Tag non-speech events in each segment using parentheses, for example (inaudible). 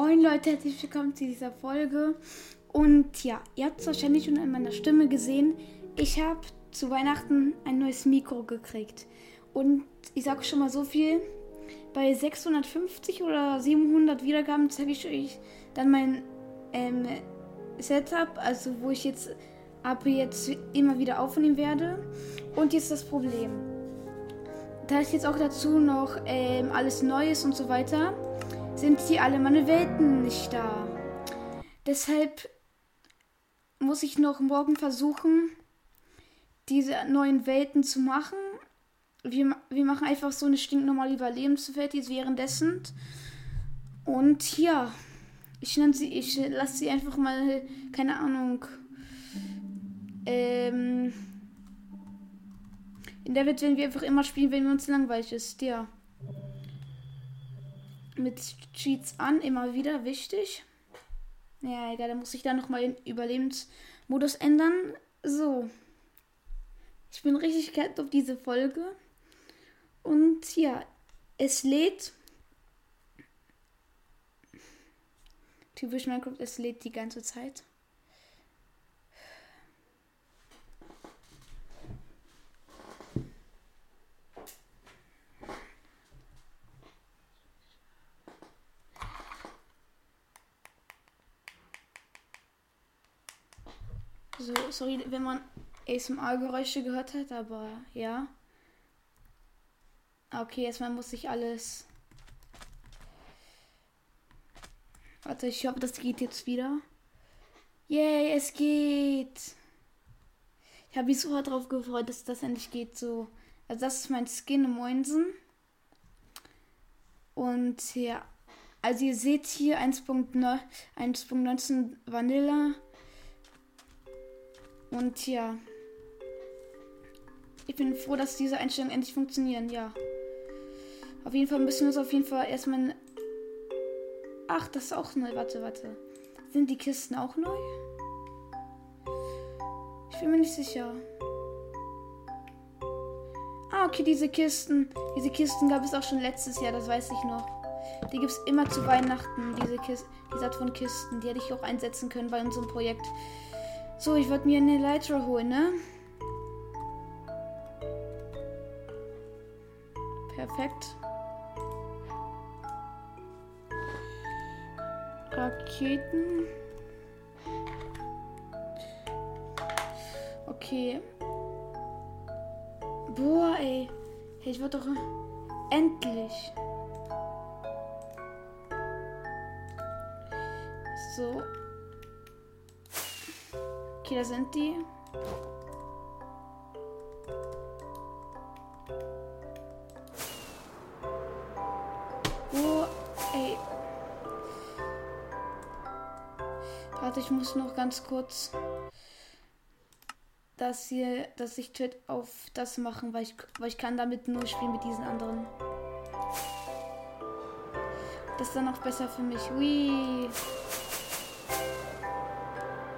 Moin Leute, herzlich willkommen zu dieser Folge. Und ja, ihr habt es wahrscheinlich schon an meiner Stimme gesehen. Ich habe zu Weihnachten ein neues Mikro gekriegt. Und ich sage schon mal so viel. Bei 650 oder 700 Wiedergaben zeige ich euch dann mein ähm, Setup, also wo ich jetzt ab jetzt immer wieder aufnehmen werde. Und jetzt das Problem. Da ist jetzt auch dazu noch ähm, alles Neues und so weiter sind hier alle meine Welten nicht da. Deshalb muss ich noch morgen versuchen, diese neuen Welten zu machen. Wir, wir machen einfach so eine stinknormale Überlebenswelt jetzt währenddessen. Und ja, ich nenne sie, ich lasse sie einfach mal, keine Ahnung, ähm, in der Welt werden wir einfach immer spielen, wenn uns langweilig ist, ja mit Cheats an, immer wieder wichtig. Ja, egal, dann muss ich da nochmal den Überlebensmodus ändern. So. Ich bin richtig gehypt auf diese Folge. Und ja, es lädt. Typisch Minecraft, es lädt die ganze Zeit. So, sorry, wenn man ASMR-Geräusche gehört hat, aber ja. Okay, erstmal muss ich alles. Warte, ich hoffe, das geht jetzt wieder. Yay, es geht! Ich habe mich so hart drauf gefreut, dass das endlich geht. So, also das ist mein Skin im Moinsen. Und ja, also ihr seht hier 1.19 Vanilla und ja. Ich bin froh, dass diese Einstellungen endlich funktionieren, ja. Auf jeden Fall müssen wir uns auf jeden Fall erstmal. Ach, das ist auch neu. Warte, warte. Sind die Kisten auch neu? Ich bin mir nicht sicher. Ah, okay, diese Kisten. Diese Kisten gab es auch schon letztes Jahr, das weiß ich noch. Die gibt es immer zu Weihnachten, diese, Kis diese Art von Kisten. Die hätte ich auch einsetzen können bei unserem Projekt. So, ich wollte mir eine Leiter holen, ne? Perfekt. Raketen. Okay. Boah, ey. Hey, ich wollte doch. Endlich. So. Okay, da sind die. Oh, ey. Warte, ich muss noch ganz kurz das hier, dass ich Chat auf das machen, weil ich, weil ich kann damit nur spielen mit diesen anderen. Das ist dann auch besser für mich. Ui.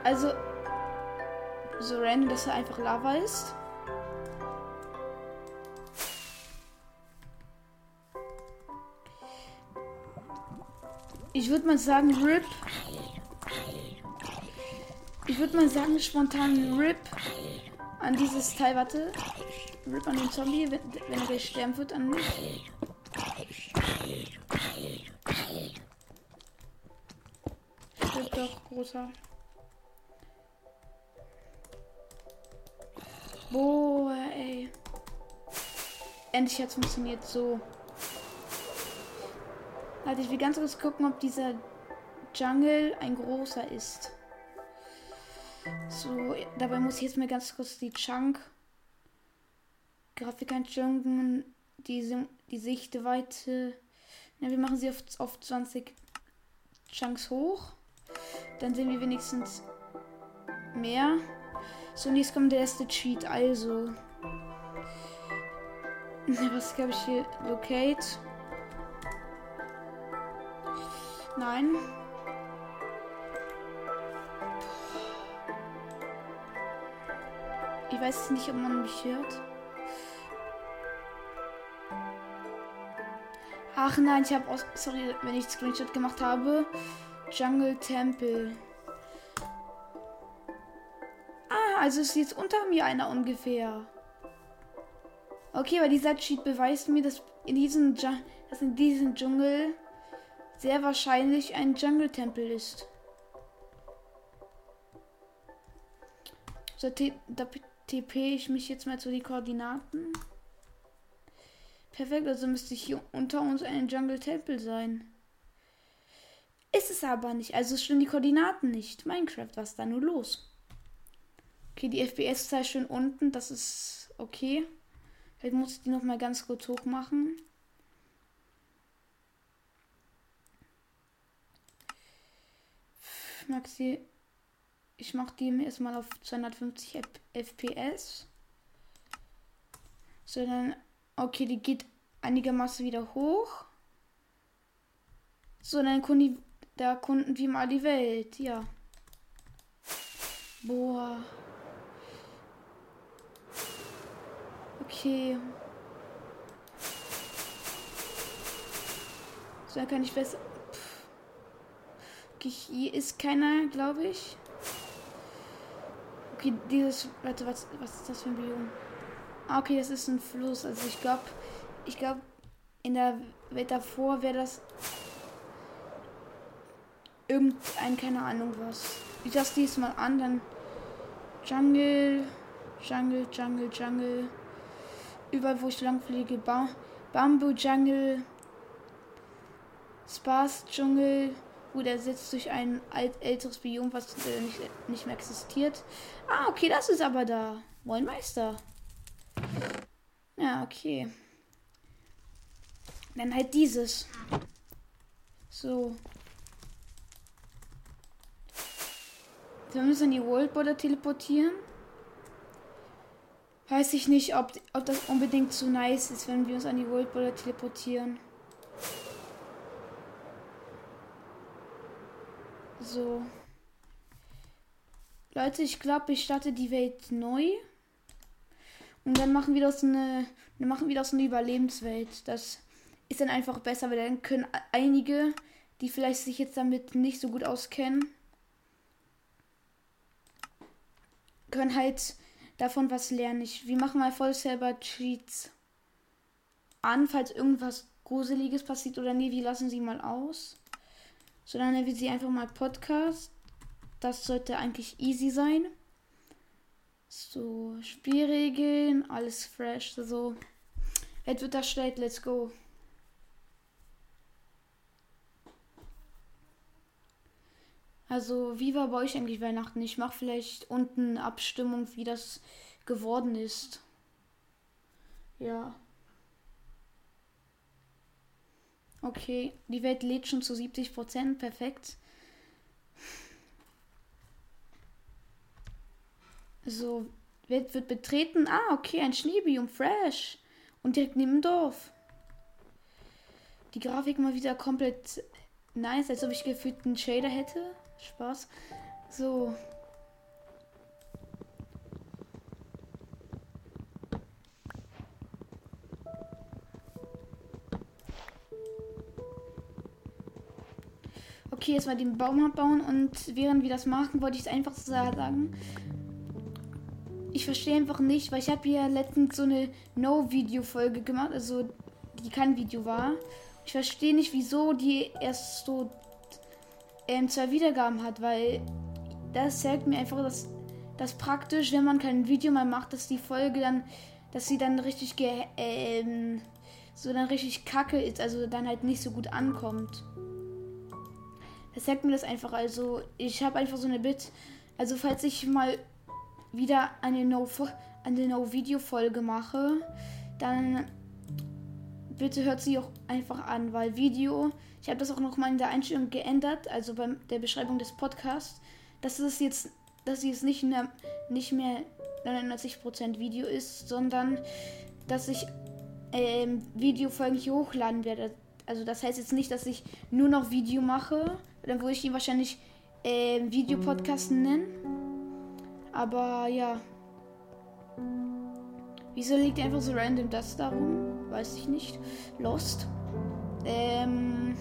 Also, so random, dass er einfach Lava ist. Ich würde mal sagen, RIP. Ich würde mal sagen, spontan RIP an dieses Teil. Warte. RIP an den Zombie, wenn, wenn er gleich sterben wird, an mich. Stirbt doch, großer. Boah, ey. Endlich hat es funktioniert so. Halt, ich will ganz kurz gucken, ob dieser Jungle ein großer ist. So, dabei muss ich jetzt mal ganz kurz die Chunk Grafikeinstellungen, die, die Sichtweite. Ja, wir machen sie auf, auf 20 Chunks hoch. Dann sehen wir wenigstens mehr. Jetzt kommt der erste Cheat. Also. (laughs) Was glaube ich hier? Locate. Nein. Ich weiß nicht, ob man mich hört. Ach nein, ich habe. Sorry, wenn ich Screenshot gemacht habe. Jungle Temple. Also ist jetzt unter mir einer ungefähr. Okay, aber dieser Cheat beweist mir, dass in diesem, dass in diesem Dschungel sehr wahrscheinlich ein Jungle-Tempel ist. So, da TP ich mich jetzt mal zu den Koordinaten. Perfekt, also müsste hier unter uns ein Jungle-Tempel sein. Ist es aber nicht. Also stimmen die Koordinaten nicht. Minecraft, was ist da nur los? Okay, die FPS-Zahl schön unten. Das ist okay. Vielleicht muss ich die noch mal ganz kurz hoch machen. Maxi, ich mache die erstmal auf 250 FPS. So, dann, okay, die geht einigermaßen wieder hoch. So, dann Kunden, da erkunden wir mal die Welt, ja. Boah. Okay. So, dann kann ich besser. Okay, hier ist keiner, glaube ich. Okay, dieses. Warte, was, was ist das für ein Biom? Ah, okay, das ist ein Fluss. Also ich glaube, ich glaube, in der Welt davor wäre das irgendein, keine Ahnung was. Ich das diesmal an, dann Jungle, Jungle, Jungle, Jungle. Überall, wo ich lang fliege, ba Bamboo Jungle, Sparse Dschungel. Gut, ersetzt durch ein alt, älteres Biom, was äh, nicht, nicht mehr existiert. Ah, okay, das ist aber da. Moin Meister. Ja, okay. Dann halt dieses. So. Wir müssen die World Border teleportieren. Weiß ich nicht, ob, ob das unbedingt zu nice ist, wenn wir uns an die World Border teleportieren. So. Leute, ich glaube, ich starte die Welt neu. Und dann machen wir das eine, dann machen wir das eine Überlebenswelt. Das ist dann einfach besser, weil dann können einige, die vielleicht sich jetzt damit nicht so gut auskennen, können halt davon was lernen. Ich, wir machen mal voll selber Cheats an, falls irgendwas Gruseliges passiert oder nee, wir lassen sie mal aus. So, nennen wir sie einfach mal Podcast. Das sollte eigentlich easy sein. So, Spielregeln, alles fresh. So, jetzt wird erstellt, let's go. Also, wie war bei euch eigentlich Weihnachten? Ich mache vielleicht unten Abstimmung, wie das geworden ist. Ja. Okay, die Welt lädt schon zu 70 Prozent. Perfekt. So, Welt wird betreten. Ah, okay, ein Schneebium, fresh. Und direkt neben dem Dorf. Die Grafik mal wieder komplett nice, als ob ich gefühlt einen Shader hätte. Spaß. So. Okay, jetzt mal den Baum abbauen und während wir das machen, wollte ich es einfach so sagen. Ich verstehe einfach nicht, weil ich habe hier letztens so eine No-Video-Folge gemacht, also die kein Video war. Ich verstehe nicht, wieso die erst so ähm, zwei Wiedergaben hat, weil das zeigt mir einfach, dass das praktisch, wenn man kein Video mehr macht, dass die Folge dann, dass sie dann richtig ähm, so dann richtig kacke ist, also dann halt nicht so gut ankommt. Das sagt mir das einfach. Also, ich habe einfach so eine Bit. Also, falls ich mal wieder eine No, eine no Video Folge mache, dann bitte hört sie auch einfach an, weil Video, ich habe das auch noch mal in der Einstellung geändert, also bei der Beschreibung des Podcasts, dass es jetzt, dass es nicht mehr, nicht mehr 99% Video ist, sondern dass ich ähm, Videofolgen hier hochladen werde. Also das heißt jetzt nicht, dass ich nur noch Video mache, dann würde ich ihn wahrscheinlich äh, Videopodcast nennen. Aber ja. Wieso liegt einfach so random das darum? Weiß ich nicht. Lost. Ähm.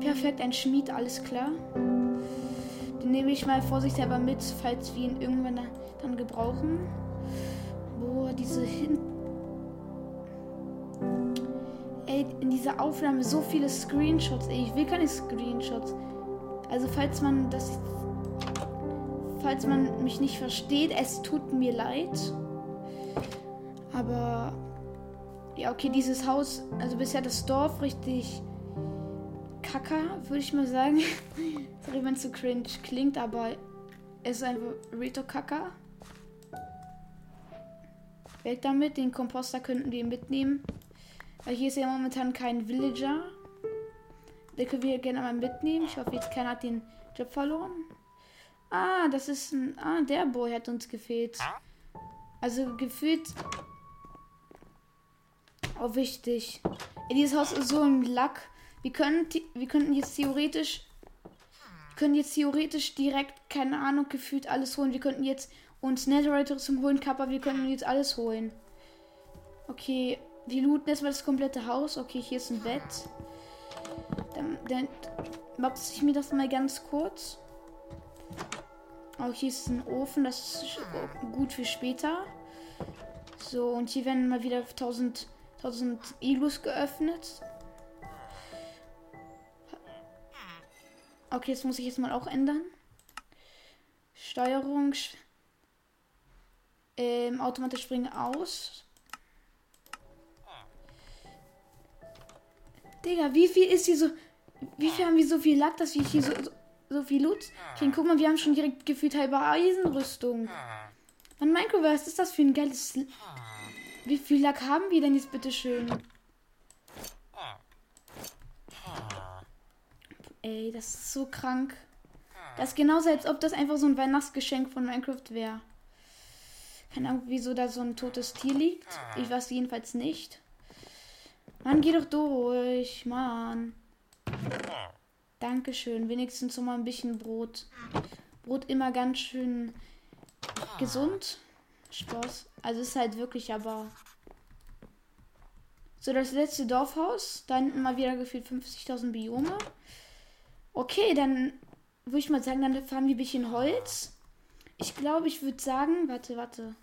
Perfekt, ein Schmied, alles klar. Den nehme ich mal vorsichtshalber mit, falls wir ihn irgendwann dann gebrauchen. Boah, diese hin. Ey, in dieser Aufnahme so viele Screenshots. Ey, ich will keine Screenshots. Also falls man das. Falls man mich nicht versteht, es tut mir leid. Aber. Ja, okay, dieses Haus, also bisher das Dorf richtig kacker, würde ich mal sagen. (laughs) Sorry, wenn es so cringe klingt, aber es ist einfach Rito kacker. Weg damit, den Komposter könnten wir mitnehmen. Weil hier ist ja momentan kein Villager. Den können wir gerne mal mitnehmen. Ich hoffe, jetzt keiner hat den Job verloren. Ah, das ist ein. Ah, der Boy hat uns gefehlt. Also gefühlt. Oh, wichtig. Ey, dieses Haus ist so ein Lack. Wir können, wir könnten jetzt theoretisch. Können jetzt theoretisch direkt, keine Ahnung, gefühlt alles holen. Wir könnten jetzt uns Netherite zum Holen, Kappa, wir können jetzt alles holen. Okay, wir looten erstmal das komplette Haus. Okay, hier ist ein Bett. Dann, dann mache ich mir das mal ganz kurz. Auch hier ist ein Ofen, das ist gut für später. So, und hier werden mal wieder 1000, 1000 Ilus geöffnet. Okay, das muss ich jetzt mal auch ändern. Steuerung. Ähm, automatisch springen aus. Digga, wie viel ist hier so. Wie viel haben wir so viel Lack, dass wir hier so, so, so viel Loot kriegen? Guck mal, wir haben schon direkt gefühlt halbe Eisenrüstung. Mann, Minecraft, was ist das für ein geiles. Wie viel Lack haben wir denn jetzt bitte schön? Ey, das ist so krank. Das ist genauso, als ob das einfach so ein Weihnachtsgeschenk von Minecraft wäre. Keine Ahnung, wieso da so ein totes Tier liegt. Ich weiß jedenfalls nicht. Mann, geh doch durch. Mann. Dankeschön. Wenigstens so mal ein bisschen Brot. Brot immer ganz schön gesund. Spaß. Also ist halt wirklich aber. So, das letzte Dorfhaus. Da hinten mal wieder gefühlt 50.000 Biome. Okay, dann würde ich mal sagen, dann fahren wir ein bisschen Holz. Ich glaube, ich würde sagen, warte, warte.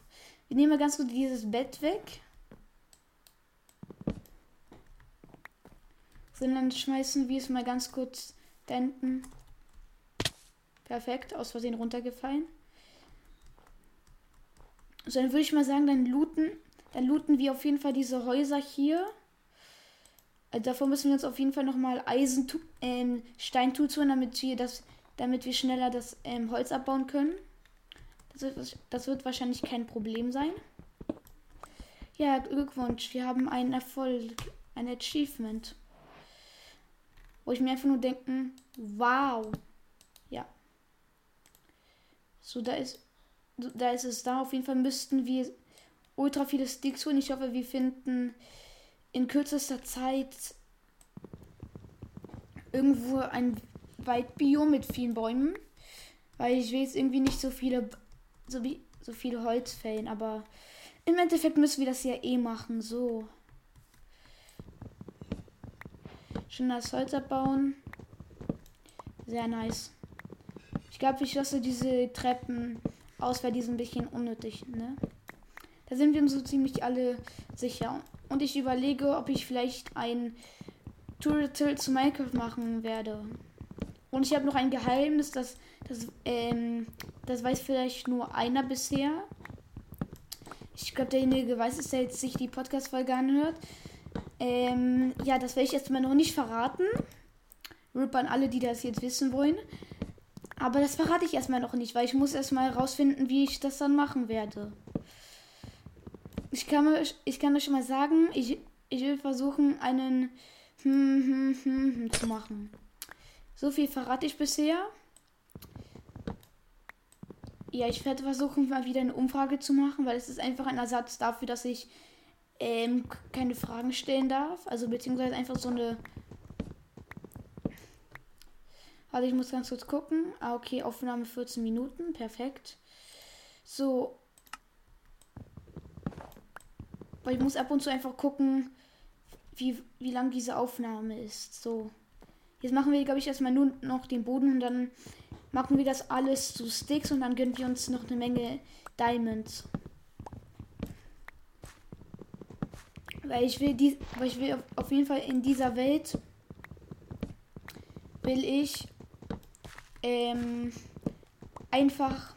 Wir nehmen mal ganz gut dieses Bett weg. So, dann schmeißen wir es mal ganz kurz da hinten. Perfekt, aus Versehen runtergefallen. So, dann würde ich mal sagen, dann looten, dann looten wir auf jeden Fall diese Häuser hier. Also davor müssen wir uns auf jeden Fall nochmal Eisen, ähm, Stein tun, damit wir das, damit wir schneller das ähm, Holz abbauen können. Das wird, das wird wahrscheinlich kein Problem sein. Ja, Glückwunsch, wir haben einen Erfolg, ein Achievement. Wo ich mir einfach nur denken, wow. Ja. So, da ist, da ist es da. Auf jeden Fall müssten wir ultra viele Sticks holen. Ich hoffe, wir finden in kürzester Zeit irgendwo ein Waldbiom mit vielen Bäumen. Weil ich will jetzt irgendwie nicht so viele, so, wie, so viele Holz fällen, aber im Endeffekt müssen wir das ja eh machen. So. Schon das Holz abbauen. Sehr nice. Ich glaube, ich lasse diese Treppen aus, weil die sind ein bisschen unnötig, ne? Da sind wir uns so ziemlich alle sicher. Und ich überlege, ob ich vielleicht ein Tutorial zu Minecraft machen werde. Und ich habe noch ein Geheimnis, das, das, ähm, das weiß vielleicht nur einer bisher. Ich glaube, derjenige weiß es, der jetzt sich die Podcast-Folge anhört. Ähm, ja, das werde ich erstmal noch nicht verraten. Rip an alle, die das jetzt wissen wollen. Aber das verrate ich erstmal noch nicht, weil ich muss erstmal herausfinden, wie ich das dann machen werde. Ich kann, ich kann euch mal sagen, ich, ich will versuchen, einen hm, hm, hm, hm, zu machen. So viel verrate ich bisher. Ja, ich werde versuchen, mal wieder eine Umfrage zu machen, weil es ist einfach ein Ersatz dafür, dass ich ähm, keine Fragen stellen darf. Also beziehungsweise einfach so eine. Warte, ich muss ganz kurz gucken. Ah, okay, Aufnahme 14 Minuten. Perfekt. So, weil ich muss ab und zu einfach gucken, wie, wie lang diese Aufnahme ist. So. Jetzt machen wir, glaube ich, erstmal nur noch den Boden und dann machen wir das alles zu Sticks und dann gönnen wir uns noch eine Menge Diamonds. Weil ich will die, weil ich will auf jeden Fall in dieser Welt will ich ähm, einfach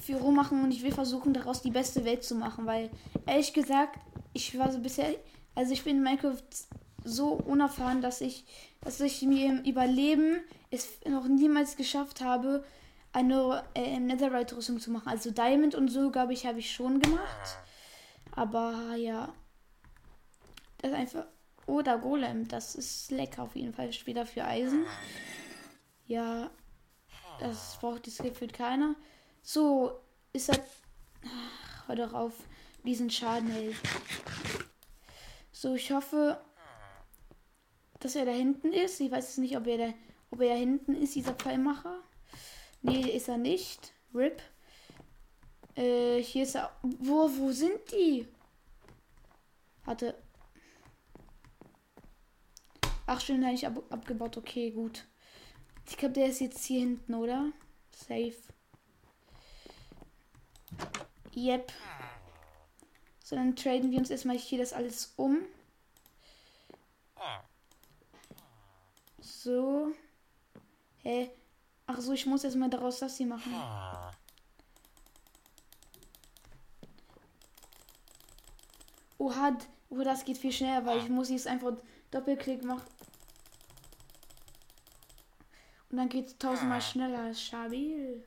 viel rummachen und ich will versuchen daraus die beste Welt zu machen, weil ehrlich gesagt, ich war so bisher, also ich bin in Minecraft so unerfahren, dass ich, dass ich mir im Überleben es noch niemals geschafft habe, eine äh, Netherite-Rüstung zu machen. Also Diamond und so, glaube ich, habe ich schon gemacht. Aber ja. Das ist einfach. Oder Golem, das ist lecker auf jeden Fall. Später für Eisen. Ja. Das braucht das gefühlt keiner. So, ist er. Hör doch auf, diesen Schaden hält. So, ich hoffe, dass er da hinten ist. Ich weiß jetzt nicht, ob er da, ob er da hinten ist, dieser Pfeilmacher. Nee, ist er nicht. RIP. Äh, hier ist er. Wo, wo sind die? Warte. Ach, schön, habe ich ab, abgebaut. Okay, gut. Ich glaube, der ist jetzt hier hinten, oder? Safe. Yep. So, dann traden wir uns erstmal hier das alles um. So. Hä? Ach so, ich muss erstmal daraus das hier machen. Oha, oh, das geht viel schneller, weil ich muss jetzt einfach Doppelklick machen. Und dann geht es tausendmal schneller. Stabil.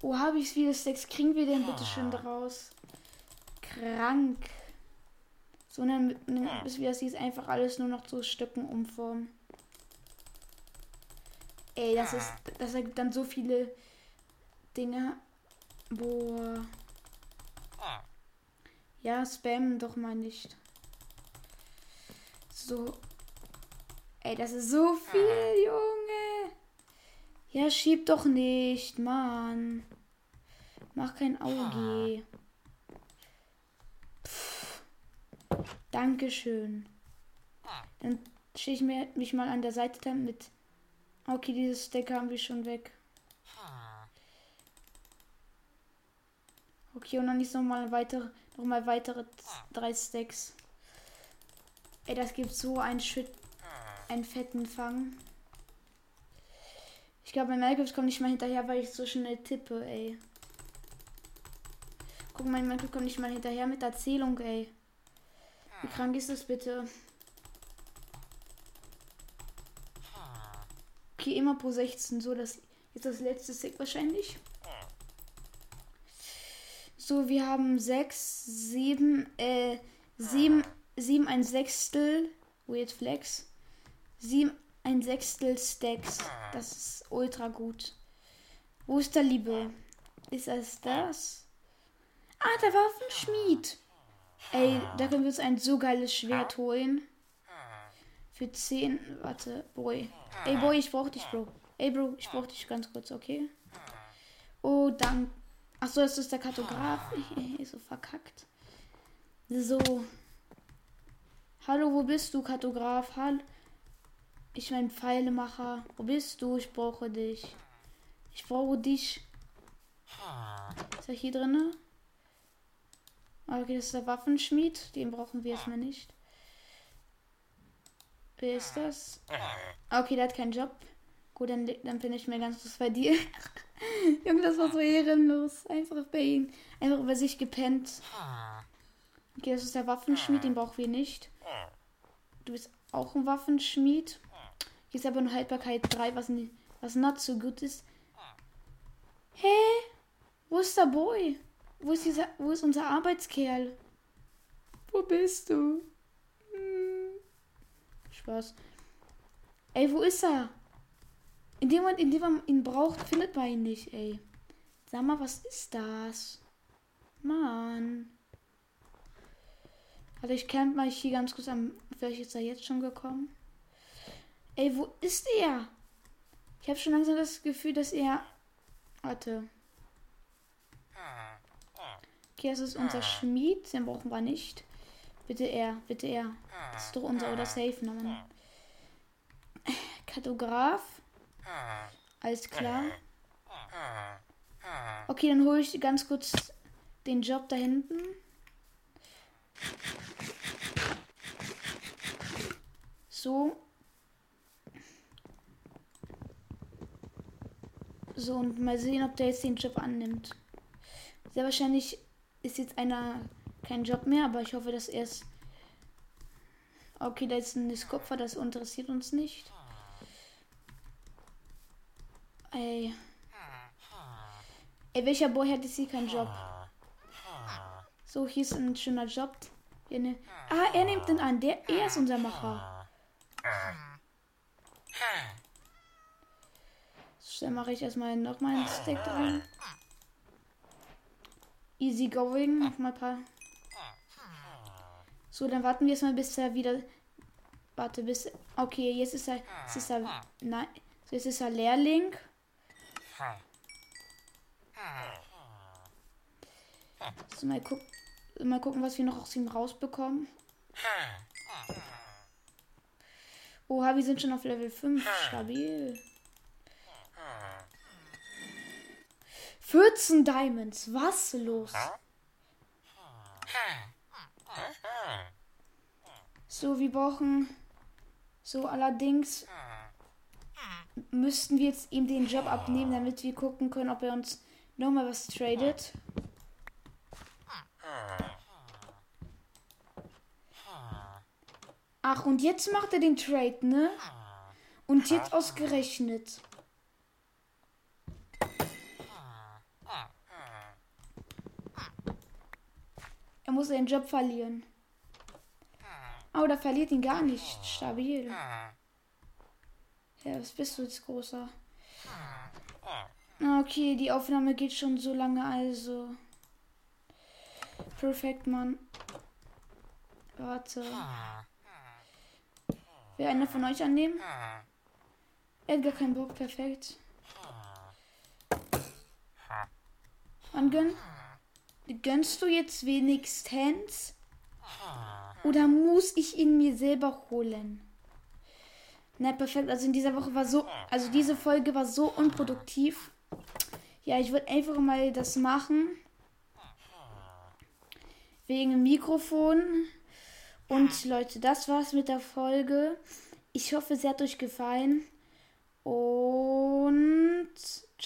Oh, habe ich viele Stacks? Kriegen wir denn bitte schön draus? Krank. So, dann müssen wir das jetzt einfach alles nur noch zu Stücken umformen. Ey, das ist. Das ergibt dann so viele Dinge. Boah. Ja, spam doch mal nicht. So. Ey, das ist so viel, Junge. Ja, schieb doch nicht, Mann. Mach kein Auge. Pff. Dankeschön. Dann stehe ich mir, mich mal an der Seite dann mit. Okay, dieses Stack haben wir schon weg. Okay, und dann ist noch mal weitere, noch mal weitere drei Stacks. Ey, das gibt so einen Shit, einen fetten Fang. Ich glaube, mein Minecraft kommt nicht mal hinterher, weil ich so schnell tippe, ey. Guck, mein Minecraft kommt nicht mal hinterher mit Erzählung, ey. Wie krank ist das bitte? Okay, immer pro 16, so das ist das letzte Stick wahrscheinlich. So, wir haben 6, 7, äh, 7, 7 ein Sechstel. Weird Flex. 7 ein Sechstel Stacks. Das ist ultra gut. Wo ist der Liebe? Ist das das? Ah, der Waffenschmied. Ey, da können wir uns ein so geiles Schwert holen. Für 10. Warte, Boy. Ey, Boy, ich brauch dich, Bro. Ey, Bro, ich brauch dich ganz kurz, okay? Oh, danke. Achso, das ist der Kartograf. (laughs) So verkackt. So. Hallo, wo bist du, Kartograf? Hallo. Ich mein Pfeilemacher. Wo bist du? Ich brauche dich. Ich brauche dich. Ist er hier drinne? Okay, das ist der Waffenschmied. Den brauchen wir erstmal nicht. Wer ist das? Okay, der hat keinen Job. Gut, dann, dann bin ich mir ganz kurz bei dir. (laughs) Junge, das war so ehrenlos. Einfach bei ihm. Einfach über sich gepennt. Okay, das ist der Waffenschmied, den brauchen wir nicht. Du bist auch ein Waffenschmied. Hier ist aber eine Haltbarkeit 3, was, was not so gut ist. Hä? Hey, wo ist der Boy? Wo ist, dieser, wo ist unser Arbeitskerl? Wo bist du? Hm. Spaß. Ey, wo ist er? In dem Moment, in dem man ihn braucht, findet man ihn nicht, ey. Sag mal, was ist das? Mann. Also ich camp mal hier ganz kurz am. Vielleicht ist er jetzt schon gekommen. Ey, wo ist er? Ich habe schon langsam das Gefühl, dass er. Warte. Okay, das ist unser Schmied. Den brauchen wir nicht. Bitte er, bitte er. Das ist doch unser oder safe Mann. Kartograf. Alles klar. Okay, dann hole ich ganz kurz den Job da hinten. So. So, und mal sehen, ob der jetzt den Job annimmt. Sehr wahrscheinlich ist jetzt einer kein Job mehr, aber ich hoffe, dass er es. Okay, da ist ein Kupfer, das interessiert uns nicht. Ey. Ey, welcher Boy hat jetzt hier keinen Job? So, hier ist ein schöner Job. Ne ah, er nimmt den an. Der, er ist unser Macher. Dann mache ich erstmal nochmal einen Stack dran. Easy going. Nochmal ein paar. So, dann warten wir erstmal, bis er wieder. Warte, bis. Okay, jetzt ist er. Jetzt ist er. Nein. Jetzt ist er Lehrling. So, mal, guck, mal gucken, was wir noch aus ihm rausbekommen. Oha, wir sind schon auf Level 5. Stabil. 14 Diamonds. Was los? So, wir brauchen. So, allerdings müssten wir jetzt ihm den Job abnehmen, damit wir gucken können, ob er uns nochmal was tradet. Ach, und jetzt macht er den Trade, ne? Und jetzt ausgerechnet. Er muss seinen Job verlieren. Oh, der verliert ihn gar nicht. Stabil. Ja, was bist du jetzt, großer? Okay, die Aufnahme geht schon so lange, also. Perfekt, Mann. Warte. Will einer von euch annehmen? Er hat gar keinen Bock, perfekt. Angönn? Gönnst du jetzt wenigstens? Oder muss ich ihn mir selber holen? Na, perfekt. Also in dieser Woche war so, also diese Folge war so unproduktiv. Ja, ich würde einfach mal das machen. Wegen dem Mikrofon. Und Leute, das war's mit der Folge. Ich hoffe, es hat euch gefallen. Und.